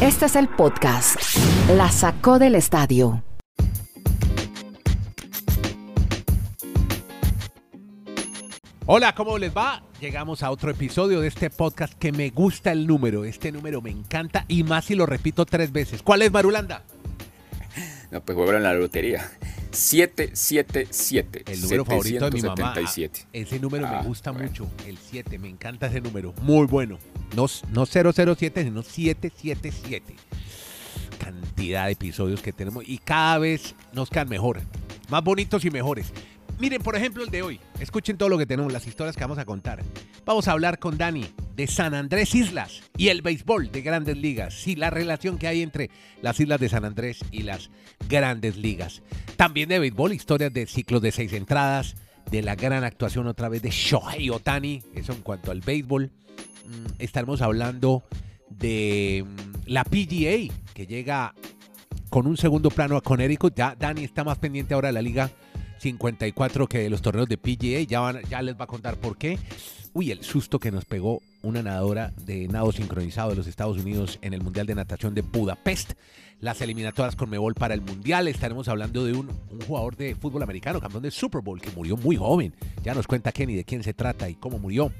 Este es el podcast. La sacó del estadio. Hola, ¿cómo les va? Llegamos a otro episodio de este podcast que me gusta el número. Este número me encanta y más si lo repito tres veces. ¿Cuál es, Marulanda? No, pues jugaron en la lotería. 777. El número favorito de mi mamá. 777. Ese número me Ah, gusta bueno. mucho. El 7, me encanta ese número. Muy bueno. No, no 007, sino 777. Cantidad de episodios que tenemos y cada vez nos quedan mejor. Más bonitos y mejores. Miren, por ejemplo, el de hoy. Escuchen todo lo que tenemos, las historias que vamos a contar. Vamos a hablar con Dani de San Andrés Islas y el béisbol de grandes ligas. Sí, la relación que hay entre las islas de San Andrés y las grandes ligas. También de béisbol, historias de ciclos de seis entradas, de la gran actuación otra vez de Shohei Otani. Eso en cuanto al béisbol. Mm, Estaremos hablando de mm, la PGA, que llega con un segundo plano a Connecticut. Ya Dani está más pendiente ahora de la Liga 54 que los torneos de PGA. Ya, van- ya les va a contar por qué. Uy, el susto que nos pegó una nadadora de nado sincronizado de los Estados Unidos en el Mundial de Natación de Budapest. Las eliminatorias con Mebol para el Mundial. Estaremos hablando de un, jugador de fútbol americano, campeón del Super Bowl, que murió muy joven. Ya nos cuenta Kenny de quién se trata y cómo murió.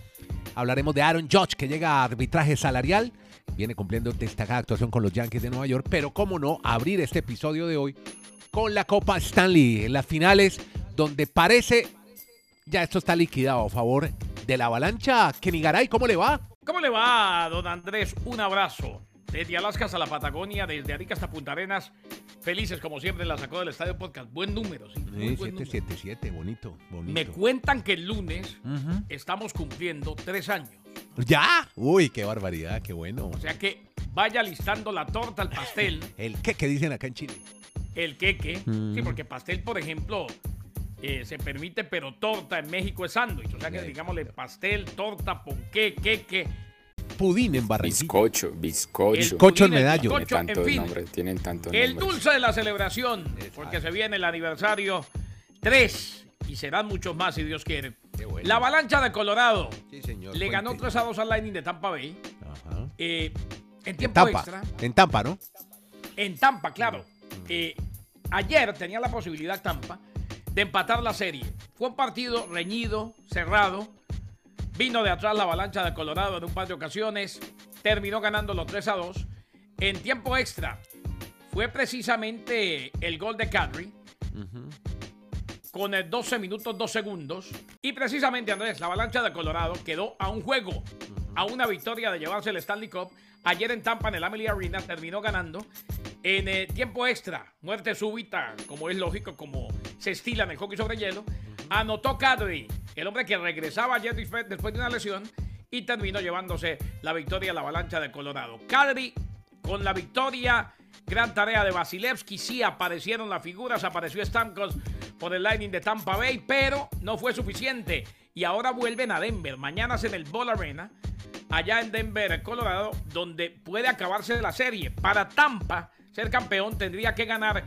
Hablaremos de Aaron Judge, que llega a arbitraje salarial. Viene cumpliendo destacada actuación con los Yankees de Nueva York. Pero cómo no, abrir este episodio de hoy con la Copa Stanley en las finales, donde parece ya esto está liquidado a favor de la avalancha. Kenny Garay, ¿cómo le va? ¿Cómo le va, don Andrés? Un abrazo. Desde Alaska hasta la Patagonia, desde Arica hasta Punta Arenas. Felices, como siempre, la sacó del Estadio Podcast. Buen número, sí. número. 777, bonito, bonito. Me cuentan que el lunes estamos cumpliendo tres años. ¿Ya? Uy, qué barbaridad, qué bueno. O sea que vaya listando la torta, el pastel, El qué que dicen acá en Chile. el queque. Mm. Sí, porque pastel, por ejemplo, eh, se permite, pero torta en México es sándwich. O sea que, digámosle, pastel, torta, ponqué, queque. Pudín en Barranquilla. Bizcocho, bizcocho. El Bizcocho en medallo. Tiene tantos en fin. nombres, tienen tantos El nombres. dulce de la celebración, porque se viene el aniversario 3 y serán muchos más si Dios quiere. Qué bueno. La avalancha de Colorado Sí, señor. le ganó cuente. 3 a 2 al Lightning de Tampa Bay. Ajá. eh, en En tiempo Tampa. extra, En Tampa, ¿no? en Tampa, claro. Eh, ayer tenía la posibilidad Tampa de empatar la serie. Fue un partido reñido, cerrado. Vino de atrás la avalancha de Colorado en un par de ocasiones. Terminó ganando los 3 a 2. En tiempo extra fue precisamente el gol de Kadri con el 12 minutos 2 segundos. Y precisamente, Andrés, la avalancha de Colorado quedó a un juego, a una victoria de llevarse el Stanley Cup. Ayer en Tampa, en el Amalie Arena, terminó ganando. En eh, tiempo extra, muerte súbita, como es lógico, como se estila en el hockey sobre hielo, anotó Kadri, el hombre que regresaba ayer después después de una lesión y terminó llevándose la victoria a la avalancha de Colorado. Kadri con la victoria. Gran tarea de Vasilevsky. Sí aparecieron las figuras, apareció Stamkos por el Lightning de Tampa Bay, pero no fue suficiente. Y ahora vuelven a Denver. Mañana es en el Ball Arena, allá en Denver, Colorado, donde puede acabarse la serie. Para Tampa, ser campeón tendría que ganar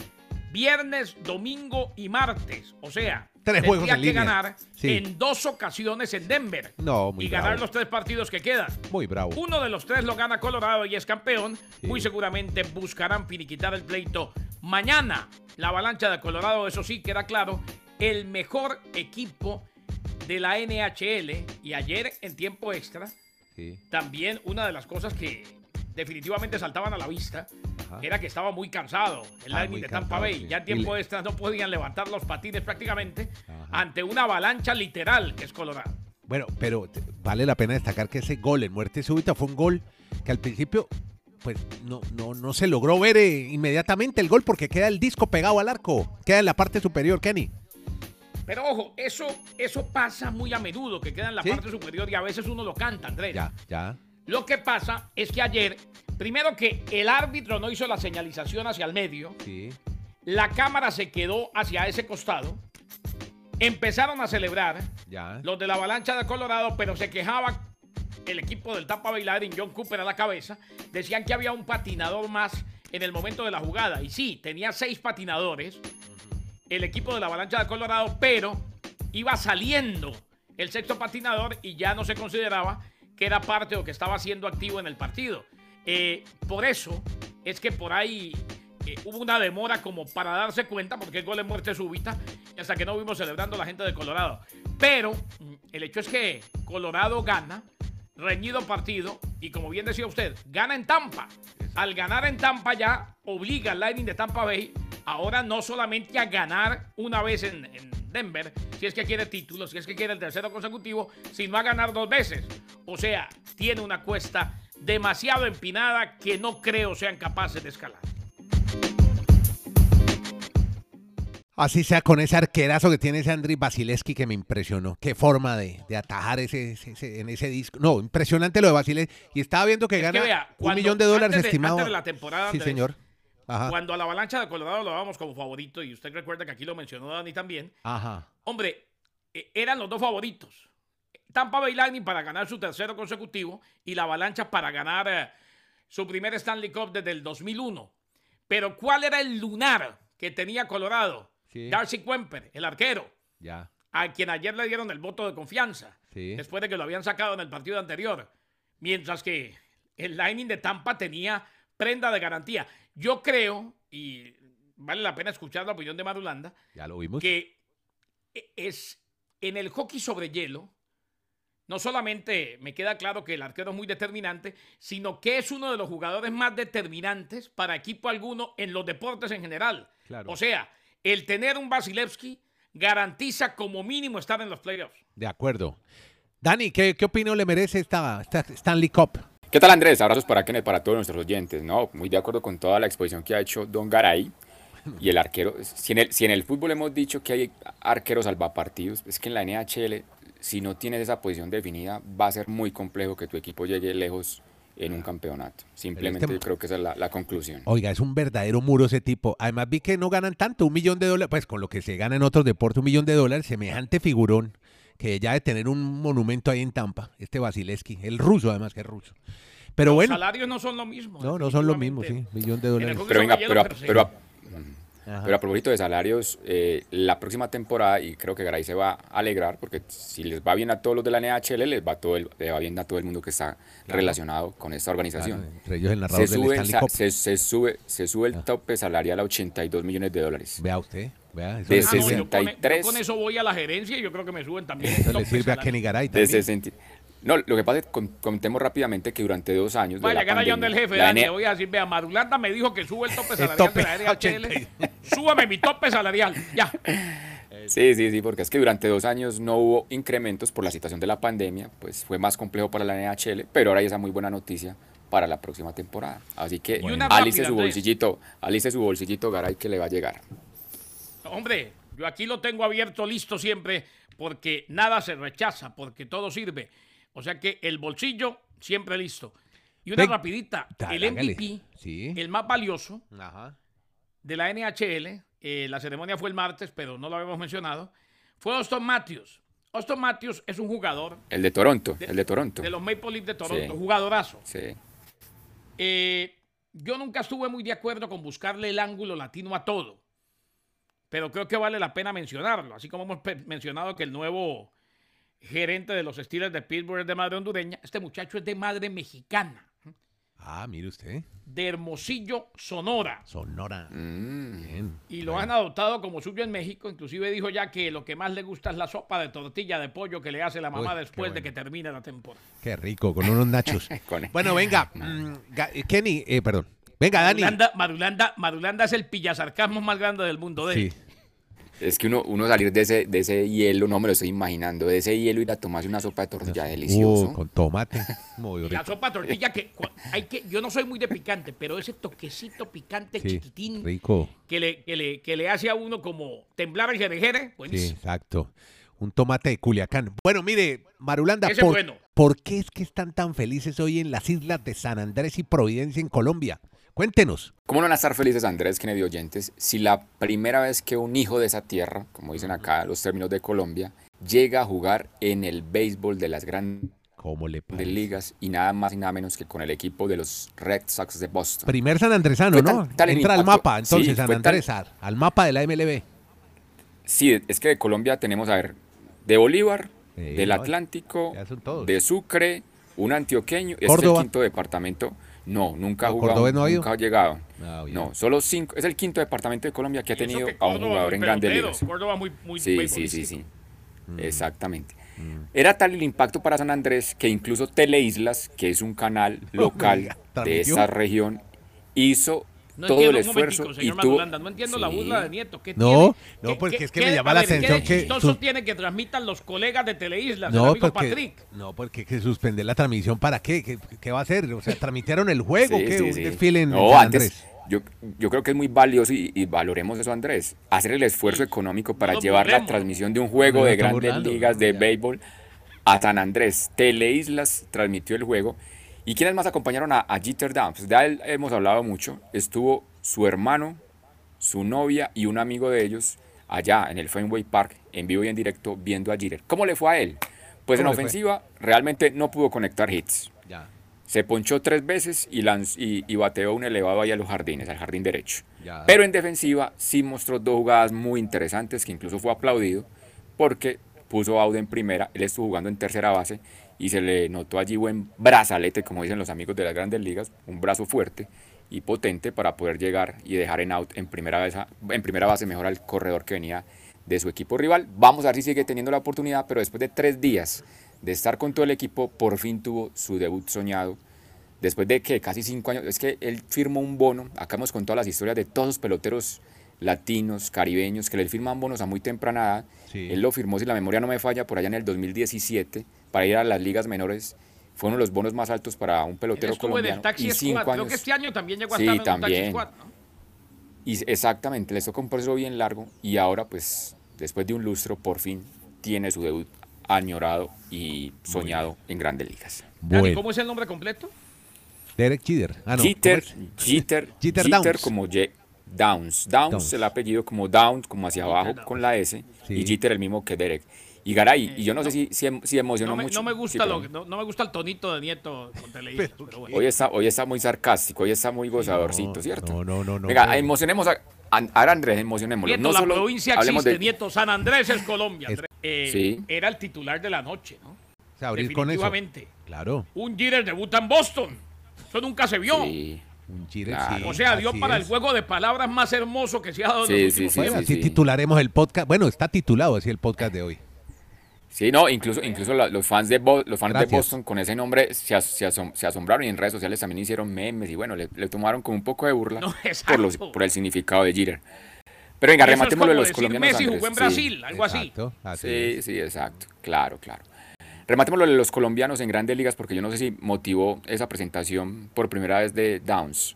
viernes, domingo y martes. O sea, Tres tendría juegos en que línea. ganar Sí. en dos ocasiones en Denver. No, muy y ganar los tres partidos que quedan. Muy bravo. Uno de los tres lo gana Colorado y es campeón. Sí. Muy seguramente buscarán finiquitar el pleito. Mañana, la avalancha de Colorado, eso sí queda claro, el mejor equipo de la NHL. Y ayer, en tiempo extra, Sí. también una de las cosas que definitivamente saltaban a la vista Ajá. era que estaba muy cansado el Ah, muy de Tampa Bay. sí. Ya en tiempo extra no podían levantar los patines prácticamente Ajá. ante una avalancha literal que es Colorado. Bueno, pero vale la pena destacar que ese gol en muerte súbita fue un gol que al principio pues no, no, no se logró ver eh, inmediatamente el gol porque queda el disco pegado al arco, queda en la parte superior, Kenny. Pero ojo, eso, eso pasa muy a menudo, que queda en la ¿Sí? parte superior y a veces uno lo canta, Andrés. Ya, ya. Lo que pasa es que ayer, primero que el árbitro no hizo la señalización hacia el medio, Sí. la cámara se quedó hacia ese costado, empezaron a celebrar Ya. los de la avalancha de Colorado, pero se quejaba el equipo del Tampa Bay Lightning, John Cooper a la cabeza, decían que había un patinador más en el momento de la jugada. Y sí, tenía seis patinadores el equipo de la avalancha de Colorado, pero iba saliendo el sexto patinador y ya no se consideraba que era parte o que estaba siendo activo en el partido. Eh, por eso es que por ahí eh, hubo una demora como para darse cuenta, porque el gol es muerte súbita, y hasta que no vimos celebrando la gente de Colorado. Pero mm, el hecho es que Colorado gana, reñido partido, y como bien decía usted, gana en Tampa. Al ganar en Tampa ya obliga al Lightning de Tampa Bay ahora no solamente a ganar una vez en, en Denver, si es que quiere título, si es que quiere el tercero consecutivo, sino a ganar dos veces. O sea, tiene una cuesta demasiado empinada que no creo sean capaces de escalar. Así sea con ese arquerazo que tiene ese Andriy Basileski que me impresionó. Qué forma de, de atajar ese, en ese disco. No, impresionante lo de Basileski. Y estaba viendo que Es gana que vea, un millón de dólares de- estimado. antes de la temporada, Sí, señor. Ajá. Cuando a la avalancha de Colorado lo dábamos como favorito, y usted recuerda que aquí lo mencionó Dani también, Ajá. hombre, eh, eran los dos favoritos. Tampa Bay Lightning para ganar su tercero consecutivo y la avalancha para ganar eh, su primer Stanley Cup desde el 2001. Pero ¿cuál era el lunar que tenía Colorado? Sí. Darcy Kemper, el arquero, Ya. a quien ayer le dieron el voto de confianza, Sí. después de que lo habían sacado en el partido anterior. Mientras que el Lightning de Tampa tenía prenda de garantía. Yo creo, y vale la pena escuchar la opinión de Marulanda, Ya lo vimos. que es en el hockey sobre hielo, no solamente me queda claro que el arquero es muy determinante, sino que es uno de los jugadores más determinantes para equipo alguno en los deportes en general. Claro. O sea, el tener un Vasilevsky garantiza como mínimo estar en los playoffs. De acuerdo. Dani, ¿qué, qué opinión le merece esta, esta Stanley Cup? ¿Qué tal Andrés? Abrazos para Kenneth, para todos nuestros oyentes. No, muy de acuerdo con toda la exposición que ha hecho Don Garay. Y el arquero, si en el, si en el fútbol hemos dicho que hay arqueros salvapartidos, es que en la NHL, si no tienes esa posición definida, va a ser muy complejo que tu equipo llegue lejos en un campeonato. Simplemente este- creo que esa es la, la conclusión. Oiga, es un verdadero muro ese tipo. Además vi que no ganan tanto, un millón de dólares, pues con lo que se gana en otros deportes, un millón de dólares, semejante figurón que ya de tener un monumento ahí en Tampa, este Basileski, el ruso además que es ruso. Pero Los bueno, salarios no son lo mismo. no, no son los mismos, sí, millón de dólares. Pero venga, pero, pero, a- Ajá. pero a propósito de salarios, eh, la próxima temporada, y creo que Garay se va a alegrar, porque si les va bien a todos los de la NHL, les va, todo el, le va bien a todo el mundo que está relacionado con esta organización. Claro, entre ellos el se, narrador del sube, el Stanley sa- Cup. se, se sube, se sube el tope salarial a 82 millones de dólares. Vea usted, vea, eso De le Ah, no, yo con, yo 63. con eso voy a la gerencia y yo creo que me suben también. eso le sirve a. Kenny Garay De también. 60 No, lo que pasa es que contemos rápidamente que durante dos años. de Vaya, la que ahora yo pandemia, del jefe, la Dani, voy a decir, vea, Marulanda me dijo que sube el tope El salarial tope, de la NHL. 80. Súbame mi tope salarial, ya. Sí, sí, sí, porque es que durante dos años no hubo incrementos por la situación de la pandemia, pues fue más complejo para la NHL, pero ahora hay esa muy buena noticia para la próxima temporada. Así que una alice rápida, su Andrés. bolsillito, alice su bolsillito, Garay, que le va a llegar. Hombre, yo aquí lo tengo abierto, listo siempre, porque nada se rechaza, porque todo sirve. O sea que el bolsillo siempre listo. Y una Ven, rapidita, el. MVP, Sí. el más valioso Ajá. de la NHL, eh, la ceremonia fue el martes, pero no lo habíamos mencionado, fue Austin Matthews. Austin Matthews es un jugador El de Toronto, el de Toronto. de los Maple Leafs de Toronto, Sí. jugadorazo. Sí. Eh, yo nunca estuve muy de acuerdo con buscarle el ángulo latino a todo, pero creo que vale la pena mencionarlo, así como hemos mencionado que el nuevo gerente de los Steelers de Pittsburgh es de madre hondureña, este muchacho es de madre mexicana, Ah, mire usted. de Hermosillo, Sonora, Sonora. Mm. Bien. y lo han adoptado como suyo en México, inclusive dijo ya que lo que más le gusta es la sopa de tortilla de pollo que le hace la mamá Uy, después de que termine la temporada. Qué rico, con unos nachos. Con- bueno, venga. mm, Ga- Kenny, eh, perdón. Venga, Dani. Marulanda, Marulanda, Marulanda es el pillasarcasmo más grande del mundo. De Sí. Es que uno, uno salir de ese, de ese hielo, no me lo estoy imaginando, de ese hielo ir a tomarse una sopa de tortilla delicioso. Uh, con tomate. Muy La sopa de tortilla que hay que, yo no soy muy de picante, pero ese toquecito picante Sí, chiquitín rico. que le, que, le, que le hace a uno como temblar el jerejere, Sí, buenísimo. exacto. Un tomate de Culiacán. Bueno, mire, Marulanda, Ese ¿por, bueno. ¿por qué es que están tan felices hoy en las islas de San Andrés y Providencia en Colombia? Cuéntenos. ¿Cómo no van a estar felices, Andrés, Kennedy oyentes, si la primera vez que un hijo de esa tierra, como dicen acá los términos de Colombia, llega a jugar en el béisbol de las grandes ¿Cómo le parece? ligas y nada más y nada menos que con el equipo de los Red Sox de Boston? Primer San Andresano, Fue ¿no? el Entra al impacto. mapa, entonces, Sí, San Andrés, al, al mapa de la MLB. Sí, es que de Colombia tenemos, a ver, de Bolívar, Sí, del Atlántico, de Sucre, un antioqueño, este es el quinto departamento. No, nunca ha ¿No, jugado, no ha ido? nunca ha llegado. Ah. No, solo cinco. Es el quinto departamento de Colombia que ha tenido que a un jugador en grandes ligas. Córdoba muy, muy Sí, sí, sí, sí. Mm. Exactamente. Era tal el impacto para San Andrés que incluso Teleislas, que es un canal local diga, de esa región, hizo No todo el entiendo, un esfuerzo y señor. Madulanda, no entiendo la burla de Nieto. ¿Qué No, tiene? no, ¿Qué- porque qué- es que me qué- llama a la ver, atención que chistoso sus- tiene que transmitan los colegas de Teleislas, el No, amigo porque, Patrick. no, porque que suspender la transmisión, ¿para qué? ¿Qué, qué va a hacer? O sea, ¿transmitieron el juego? Sí, ¿Qué? sí, ¿Un sí. desfile en No, San antes, Andrés? yo, yo creo que es muy valioso y, y valoremos eso, Andrés. Hacer el esfuerzo económico para No llevar la transmisión de un juego no de grandes burlando, ligas de ya. béisbol a San Andrés. Teleislas transmitió el juego. ¿Y quiénes más acompañaron a, a Jeter Downs? Pues de él hemos hablado mucho. Estuvo su hermano, su novia y un amigo de ellos allá en el Fenway Park, en vivo y en directo, viendo a Jeter. ¿Cómo le fue a él? Pues en ofensiva realmente no pudo conectar hits. Ya, Se ponchó tres veces y, lanz- y, y bateó un elevado ahí a los jardines, al jardín derecho. ya. Pero en defensiva sí mostró dos jugadas muy interesantes que incluso fue aplaudido porque puso Aude en primera, él estuvo jugando en tercera base y se le notó allí buen brazalete, como dicen los amigos de las grandes ligas, un brazo fuerte y potente para poder llegar y dejar en out en primera base, en primera base mejor al corredor que venía de su equipo rival. Vamos a ver si sigue teniendo la oportunidad, pero después de tres días de estar con todo el equipo, por fin tuvo su debut soñado después de que casi cinco años, es que él firmó un bono, acá hemos contado las historias de todos los peloteros latinos, caribeños, que le firman bonos a muy temprana edad. Sí. Él lo firmó, si la memoria no me falla, por allá en el 2017, para ir a las ligas menores. Fue uno de los bonos más altos para un pelotero estuvo en colombiano. el Taxi y cinco Squad. Creo años, que este año también llegó a Sí, estar en un Taxi también. Squad. ¿no? y exactamente, les tocó un proceso bien largo y ahora pues después de un lustro por fin tiene su debut añorado y soñado en grandes ligas. Dani, Bueno, ¿cómo es el nombre completo? Derek Jeter. Ah, no, Jeter. Jeter, Jeter Jeter, Downs. como Ye- Downs. Downs, Downs. el apellido como Downs, como hacia abajo Downs. con la S. Sí. Y Jeter el mismo que Derek. Y Garay, y yo no sé si, si, em- si emocionó No me, mucho. no me gusta lo, no, no me gusta el tonito de Nieto con Teleislas, Pero pero bueno. Hoy está, hoy está muy sarcástico, hoy está muy gozadorcito, No, ¿cierto? no, no, no, no, Venga, emocionemos a, a, a Andrés, emocionémoslo. Nieto, no la solo provincia hablemos existe, de- Nieto. San Andrés es Colombia. Andrés. Eh, Sí. Era el titular de la noche, ¿no? O sea, abrir con eso. Definitivamente. Claro. Un Jeter debuta en Boston. Eso nunca se vio. Sí. Un Jeter, Claro. sí, O sea, dio para el juego de palabras más hermoso que se ha dado en Sí, los sí, últimos sí, Bueno, así titularemos el podcast. Bueno, está titulado así el podcast de hoy. Sí, no, incluso, incluso la- los fans de Bo- los fans de. Boston con ese nombre se, as- se asom- se asombraron y en redes sociales también hicieron memes y bueno, le, le tomaron con un poco de burla No, por, los, por el significado de Jeter. Pero venga, Eso es rematémoslo de como los decir colombianos. Messi Andrés. jugó en Sí. Brasil, algo así. Exacto, así Sí, es. sí, exacto. Claro, claro. Rematémoslo de los colombianos en grandes ligas porque yo no sé si motivó esa presentación por primera vez de Downs.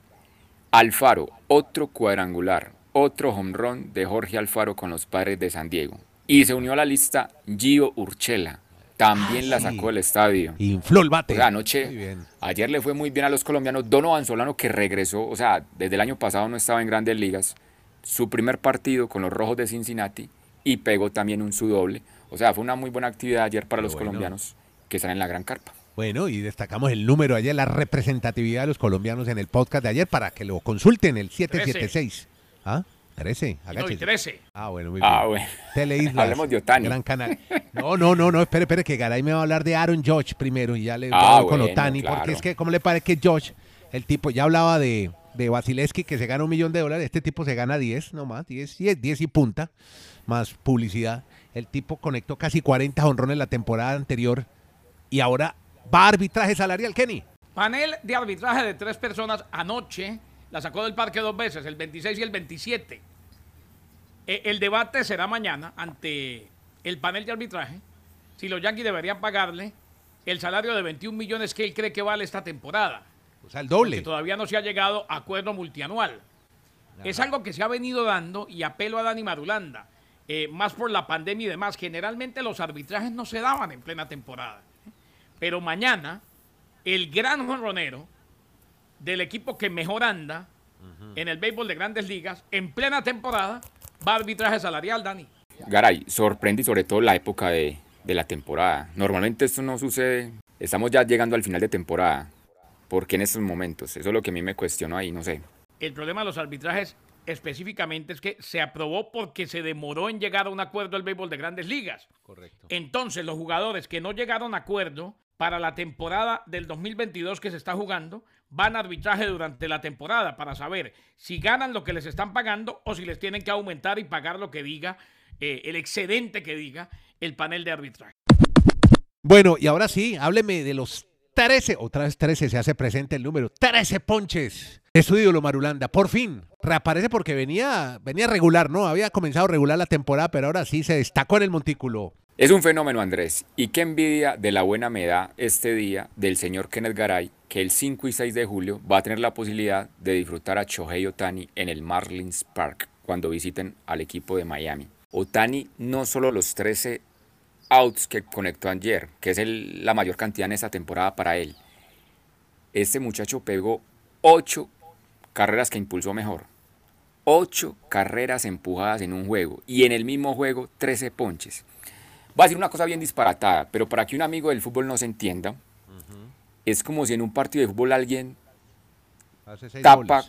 Alfaro, otro cuadrangular, otro home run de Jorge Alfaro con los padres de San Diego. Y se unió a la lista Gio Urchela. También la sí. sacó del estadio. Infló el bate. O sea, anoche, Muy bien. ayer le fue muy bien a los colombianos. Donovan Solano que regresó, o sea, desde el año pasado no estaba en grandes ligas. Su primer partido con los Rojos de Cincinnati y pegó también un su doble. O sea, fue una muy buena actividad ayer para los bueno. colombianos que están en la gran carpa. Bueno, y destacamos el número ayer, la representatividad de los colombianos en el podcast de ayer para que lo consulten, el 776. ¿Ah? 13. Y no, y agáchese. 13. Ah, bueno, muy Ah, bien. bueno. Teleislas, Hablemos de Otani. Gran canal. No, no, no, no, espere, espere, que Garay me va a hablar de Aaron Judge primero y ya le Ah, voy con bueno, Otani, porque es que, ¿cómo le parece que Judge, el tipo, ya hablaba de, de Basileski que se gana un millón de dólares, este tipo se gana 10 nomás, 10, 10, 10 y punta, más publicidad. El tipo conectó casi 40 honrones la temporada anterior y ahora va a arbitraje salarial, Kenny. Panel de arbitraje de tres personas anoche la sacó del parque dos veces, el 26 y el 27. Eh, el debate será mañana ante el panel de arbitraje si los Yankees deberían pagarle el salario de 21 millones que él cree que vale esta temporada. O sea, el Que doble. todavía no se ha llegado a acuerdo multianual. Es algo que se ha venido dando y apelo a Dani Marulanda, eh, más por la pandemia y demás. Generalmente los arbitrajes no se daban en plena temporada. Pero mañana, el gran jonronero del equipo que mejor anda en el béisbol de grandes ligas, en plena temporada, va a arbitraje salarial, Dani. Garay, sorprende y sobre todo la época de, de la temporada. Normalmente esto no sucede. Estamos ya llegando al final de temporada. ¿Por qué en estos momentos? Eso es lo que a mí me cuestionó ahí, no sé. El problema de los arbitrajes específicamente es que se aprobó porque se demoró en llegar a un acuerdo el béisbol de grandes ligas. Correcto. Entonces, los jugadores que no llegaron a acuerdo para la temporada del 2022 que se está jugando, van a arbitraje durante la temporada para saber si ganan lo que les están pagando o si les tienen que aumentar y pagar lo que diga, eh, el excedente que diga el panel de arbitraje. Bueno, y ahora sí, hábleme de los 13, otra vez 13 se hace presente el número, 13 ponches de su ídolo Marulanda. Por fin, reaparece porque venía, venía regular, ¿no? Había comenzado regular la temporada, pero ahora sí se destacó en el montículo. Es un fenómeno, Andrés. Y qué envidia de la buena me da este día del señor Kenneth Garay, que el 5 y 6 de julio va a tener la posibilidad de disfrutar a Shohei Otani en el Marlins Park cuando visiten al equipo de Miami. Otani no solo los 13 outs que conectó ayer, que es la mayor cantidad en esta temporada para él. Este muchacho pegó 8 carreras que impulsó mejor. 8 carreras empujadas en un juego y en el mismo juego 13 ponches. Va a decir una cosa bien disparatada, pero para que un amigo del fútbol no se entienda, es como si en un partido de fútbol alguien tapa,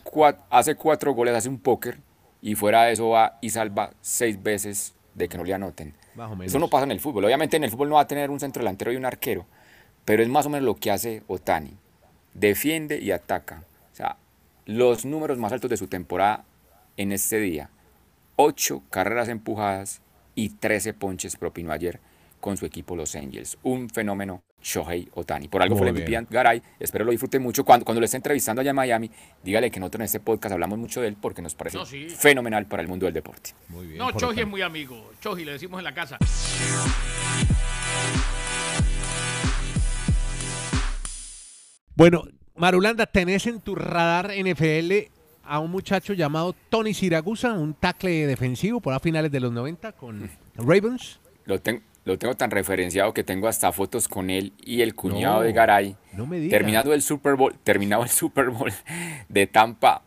hace cuatro goles, hace un póker y fuera de eso va y salva seis veces de que no le anoten. Eso no pasa en el fútbol. Obviamente en el fútbol no va a tener un centro delantero y un arquero, pero es más o menos lo que hace Otani. Defiende y ataca. O sea, los números más altos de su temporada en este día. Ocho carreras empujadas y 13 ponches propinó ayer con su equipo Los Angels. Un fenómeno Shohei Otani. Por algo fue el MVP Garay. Espero lo disfrute mucho. Cuando, cuando lo esté entrevistando allá en Miami, dígale que nosotros en este podcast hablamos mucho de él porque nos parece fenomenal para el mundo del deporte. Muy bien, no, Choji es muy amigo. Choji, le decimos en la casa. Bueno, Marulanda, tenés en tu radar NFL a un muchacho llamado Tony Siragusa, un tackle defensivo por a finales de los 90 con Ravens. Lo, tengo lo tengo tan referenciado que tengo hasta fotos con él y el cuñado de Garay. No me Terminado el Super Bowl, terminado el Super Bowl de Tampa,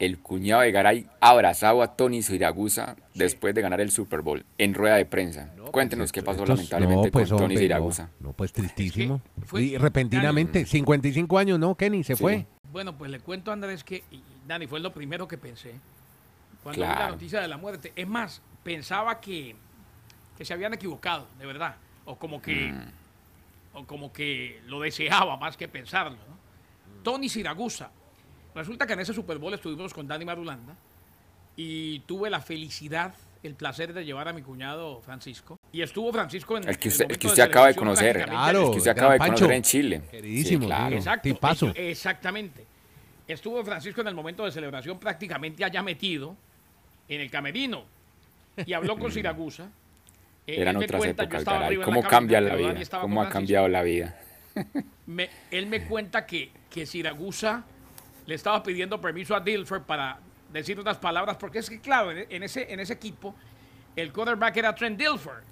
el cuñado de Garay abrazado a Tony Siragusa después de ganar el Super Bowl en rueda de prensa. Pues Cuéntenos qué pasó lamentablemente pues, con Tony Siragusa. No, pues tristísimo. y repentinamente, 55 años, ¿no, Kenny? Se fue. Bueno, pues le cuento a Andrés que, Dani, fue lo primero que pensé cuando vi la noticia de la muerte. Es más, pensaba que que se habían equivocado, de verdad, o como que, mm. o como que lo deseaba más que pensarlo. Tony Siragusa. Resulta que en ese Super Bowl estuvimos con Dani Marulanda y tuve la felicidad, el placer de llevar a mi cuñado Francisco. Y estuvo Francisco en el que usted, el que usted acaba de conocer. Claro, el que usted acaba de conocer en Chile. Queridísimo, claro. Exacto, exactamente. Estuvo Francisco en el momento de celebración prácticamente allá metido en el camerino y habló con Siragusa eh, Eran otras épocas, ¿Cómo cambia la vida? ¿Cómo ha cambiado la vida? él me cuenta que, que Siragusa le estaba pidiendo permiso a Dilfer para decir unas palabras, porque es que, claro, en ese, en ese equipo, el quarterback era Trent Dilfer.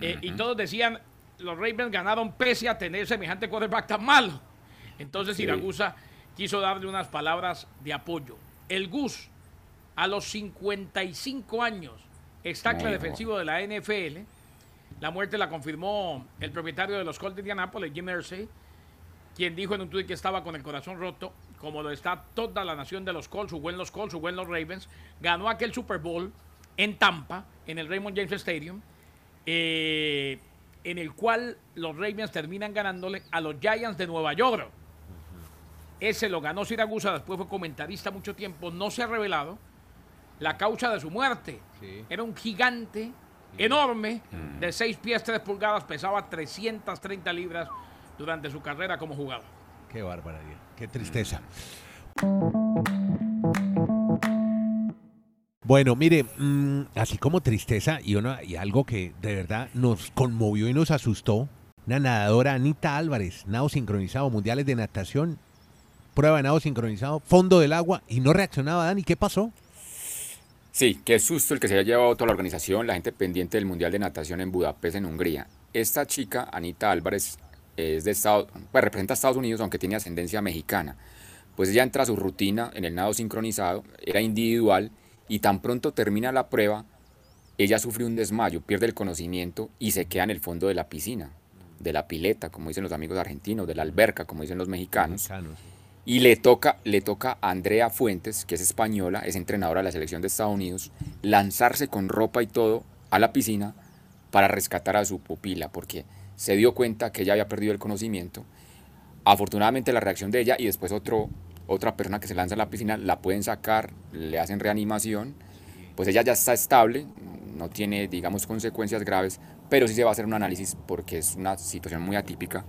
Eh, y todos decían, los Ravens ganaron pese a tener semejante quarterback tan malo. Entonces Siragusa quiso darle unas palabras de apoyo. El Gus, a los 55 años, Estacle defensivo de la NFL. La muerte la confirmó el propietario de los Colts de Indianapolis, Jim Mersey, quien dijo en un tweet que estaba con el corazón roto, como lo está toda la nación de los Colts, jugó en los Colts, jugó en los Ravens, ganó aquel Super Bowl en Tampa, en el Raymond James Stadium, eh, en el cual los Ravens terminan ganándole a los Giants de Nueva York. Ese lo ganó Siragusa, después fue comentarista mucho tiempo, no se ha revelado la causa de su muerte. Era un gigante enorme mm. de 6 pies 3 pulgadas, pesaba 330 libras durante su carrera como jugador. Qué barbaridad, qué tristeza. Bueno, mire, mm, así como tristeza y, y algo que de verdad nos conmovió y nos asustó, una nadadora Anita Álvarez, nado sincronizado, mundiales de natación, prueba de nado sincronizado, fondo del agua y no reaccionaba, Dani, ¿qué pasó? Sí, qué susto el que se haya llevado toda la organización, la gente pendiente del Mundial de Natación en Budapest, en Hungría. Esta chica, Anita Álvarez, es de Estados, pues representa a Estados Unidos, aunque tiene ascendencia mexicana. Pues ella entra a su rutina en el nado sincronizado, era individual, y tan pronto termina la prueba, ella sufre un desmayo, pierde el conocimiento y se queda en el fondo de la piscina, de la pileta, como dicen los amigos argentinos, de la alberca, como dicen los mexicanos. mexicanos. Y le toca, le toca a Andrea Fuentes, que es española, es entrenadora de la selección de Estados Unidos, lanzarse con ropa y todo a la piscina para rescatar a su pupila, porque se dio cuenta que ella había perdido el conocimiento. Afortunadamente la reacción de ella y después otra persona que se lanza a la piscina la pueden sacar, le hacen reanimación, pues ella ya está estable, no tiene, digamos, consecuencias graves, pero sí se va a hacer un análisis porque es una situación muy atípica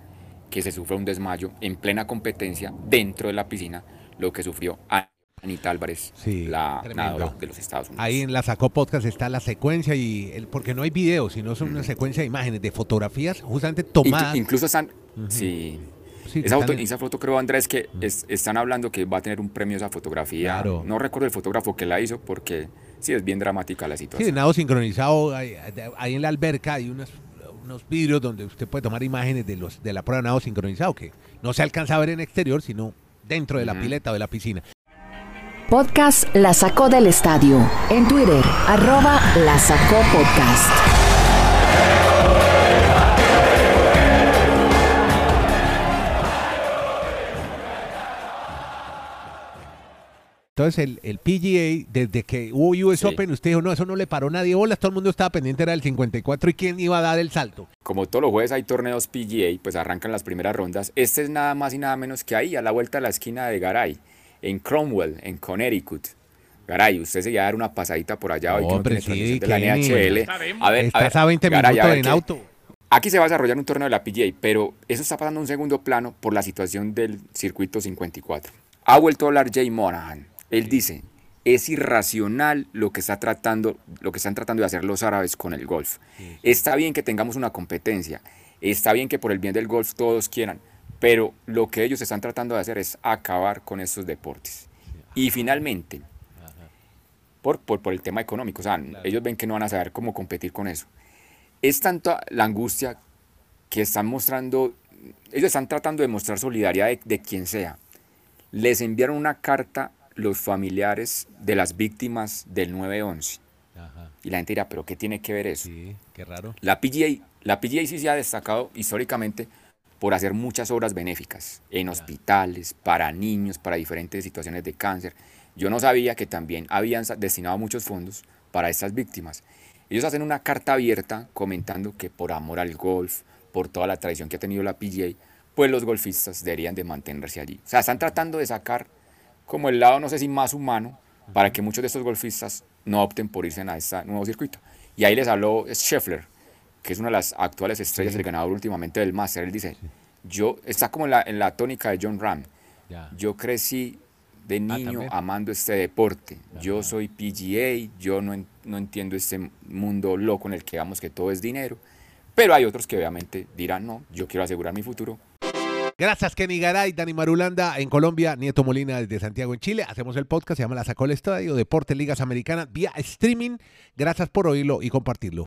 que se sufre un desmayo en plena competencia dentro de la piscina, lo que sufrió Anita Álvarez, Sí, la tremendo. nadadora de los Estados Unidos. Ahí en la Sacó Podcast está la secuencia y el, porque no hay video, sino son una secuencia de imágenes, de fotografías justamente tomadas. incluso están, sí, Sí, que esa, foto, están esa foto creo, Andrés, que es- están hablando que va a tener un premio esa fotografía. Claro. No recuerdo el fotógrafo que la hizo porque sí es bien dramática la Sí, situación. nado sincronizado, ahí, en la alberca hay unos, unos vidrios donde usted puede tomar imágenes de los de la prueba de nado sincronizado, que no se alcanza a ver en exterior, sino dentro de la Ujú. pileta o de la piscina. Podcast La Sacó del Estadio. En Twitter, arroba La Sacó Podcast. Entonces el, el PGA, desde que hubo US Sí. Open, usted dijo, no, eso no le paró nadie bolas, todo el mundo estaba pendiente, era del 54 y quién iba a dar el salto. Como todos los jueves hay torneos PGA, pues arrancan las primeras rondas. Este es nada más y nada menos que ahí, a la vuelta de la esquina de Garay, en Cromwell, en Connecticut. Garay, usted se iba a dar una pasadita por allá hoy que no Hombre, tiene sí, transmisión de la. NHL. A ver, a Estás ver, a 20 Garay, minutos a ver en qué- auto. Aquí se va a desarrollar un torneo de la PGA, pero eso está pasando en un segundo plano por la situación del circuito 54. Ha vuelto a hablar Jay Monahan. Él dice, es irracional lo que, está tratando, lo que están tratando de hacer los árabes con el golf. Está bien que tengamos una competencia, está bien que por el bien del golf todos quieran, pero lo que ellos están tratando de hacer es acabar con estos deportes. Y finalmente, por, por, por el tema económico, o sea, ellos ven que no van a saber cómo competir con eso es tanta la angustia que están mostrando, ellos están tratando de mostrar solidaridad de, de quien sea. Les enviaron una carta los familiares de las víctimas del 9-11. Y la gente dirá, pero ¿qué tiene que ver eso? Sí, qué raro. La PGA, la PGA sí se ha destacado históricamente por hacer muchas obras benéficas en hospitales, para niños, para diferentes situaciones de cáncer. Yo no sabía que también habían destinado muchos fondos para estas víctimas. Ellos hacen una carta abierta comentando que por amor al golf, por toda la tradición que ha tenido la PGA, pues los golfistas deberían de mantenerse allí. O sea, están tratando de sacar como el lado, no sé si más humano, para que muchos de estos golfistas no opten por irse a este nuevo circuito. Y ahí les habló Scheffler, que es una de las actuales estrellas, el ganador últimamente del Master. Él dice, yo, está como en la, en la tónica de John Ram, yo crecí de niño también. amando este deporte. Yo soy PGA, yo no, en- no entiendo este mundo loco en el que vamos que todo es dinero. Pero hay otros que obviamente dirán, no, yo quiero asegurar mi futuro. Gracias, Kenny Garay, Dani Marulanda en Colombia, Nieto Molina desde Santiago en Chile. Hacemos el podcast, se llama La Sacó el Estadio, Deporte Ligas Americanas, vía streaming. Gracias por oírlo y compartirlo.